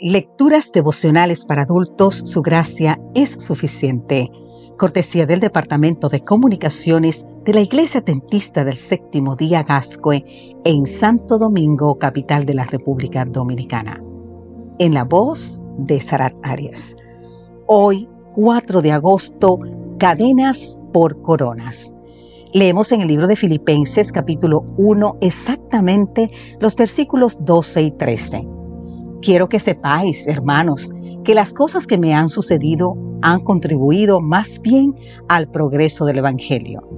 Lecturas devocionales para adultos, su gracia es suficiente. Cortesía del Departamento de Comunicaciones de la Iglesia Tentista del Séptimo Día Gascue en Santo Domingo, capital de la República Dominicana. En la voz de Sarat Arias. Hoy, 4 de agosto, cadenas por coronas. Leemos en el libro de Filipenses capítulo 1 exactamente los versículos 12 y 13 Quiero que sepáis, hermanos, que las cosas que me han sucedido han contribuido más bien al progreso del Evangelio,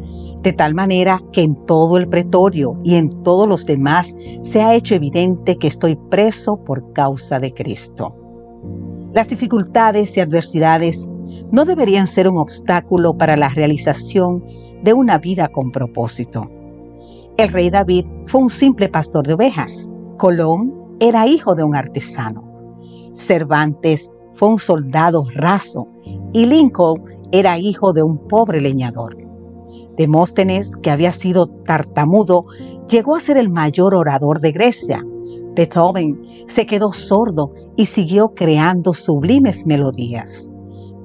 de tal manera que en todo el pretorio y en todos los demás se ha hecho evidente que estoy preso por causa de Cristo. Las dificultades y adversidades no deberían ser un obstáculo para la realización de una vida con propósito. El rey David fue un simple pastor de ovejas. Colón era hijo de un artesano. Cervantes fue un soldado raso y Lincoln era hijo de un pobre leñador. Demóstenes, que había sido tartamudo, llegó a ser el mayor orador de Grecia. Beethoven se quedó sordo y siguió creando sublimes melodías.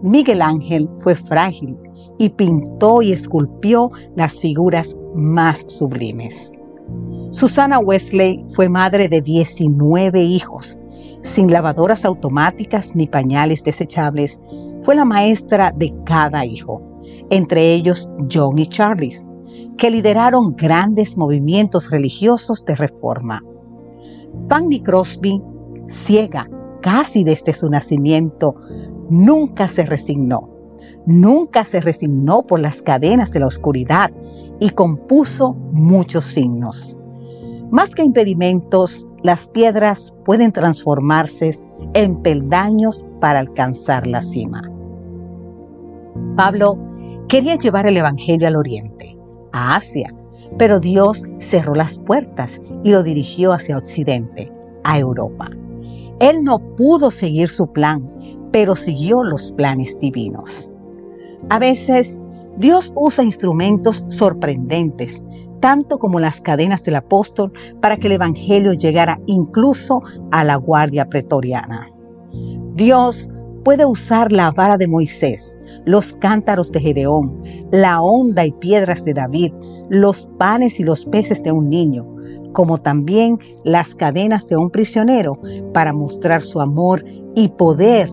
Miguel Ángel fue frágil y pintó y esculpió las figuras más sublimes. Susana Wesley fue madre de 19 hijos. Sin lavadoras automáticas ni pañales desechables, fue la maestra de cada hijo, entre ellos John y Charles, que lideraron grandes movimientos religiosos de reforma. Fanny Crosby, ciega casi desde su nacimiento, nunca se resignó. Nunca se resignó por las cadenas de la oscuridad y compuso muchos signos. Más que impedimentos, las piedras pueden transformarse en peldaños para alcanzar la cima. Pablo quería llevar el Evangelio al oriente, a Asia, pero Dios cerró las puertas y lo dirigió hacia Occidente, a Europa. Él no pudo seguir su plan, pero siguió los planes divinos. A veces Dios usa instrumentos sorprendentes tanto como las cadenas del apóstol, para que el Evangelio llegara incluso a la guardia pretoriana. Dios puede usar la vara de Moisés, los cántaros de Gedeón, la onda y piedras de David, los panes y los peces de un niño, como también las cadenas de un prisionero, para mostrar su amor y poder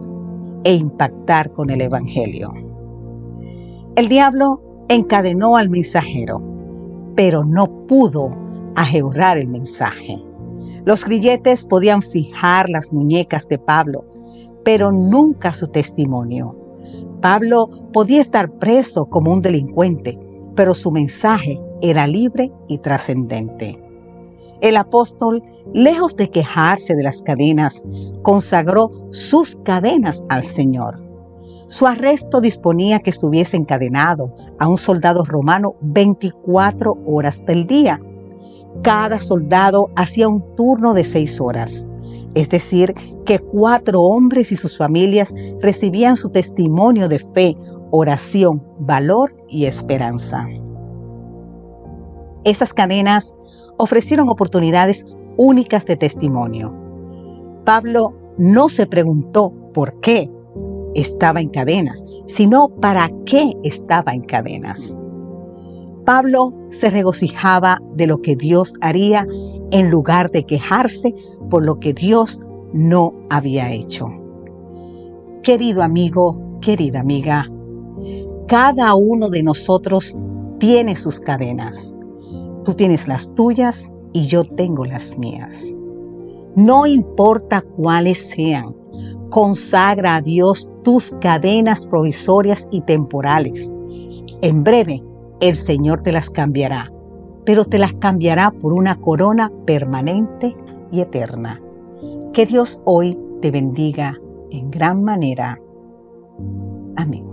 e impactar con el Evangelio. El diablo encadenó al mensajero pero no pudo ajeurrar el mensaje. Los grilletes podían fijar las muñecas de Pablo, pero nunca su testimonio. Pablo podía estar preso como un delincuente, pero su mensaje era libre y trascendente. El apóstol, lejos de quejarse de las cadenas, consagró sus cadenas al Señor. Su arresto disponía que estuviese encadenado a un soldado romano 24 horas del día. Cada soldado hacía un turno de seis horas. Es decir, que cuatro hombres y sus familias recibían su testimonio de fe, oración, valor y esperanza. Esas cadenas ofrecieron oportunidades únicas de testimonio. Pablo no se preguntó por qué, estaba en cadenas, sino para qué estaba en cadenas. Pablo se regocijaba de lo que Dios haría en lugar de quejarse por lo que Dios no había hecho. Querido amigo, querida amiga, cada uno de nosotros tiene sus cadenas. Tú tienes las tuyas y yo tengo las mías. No importa cuáles sean, Consagra a Dios tus cadenas provisorias y temporales. En breve, el Señor te las cambiará, pero te las cambiará por una corona permanente y eterna. Que Dios hoy te bendiga en gran manera. Amén.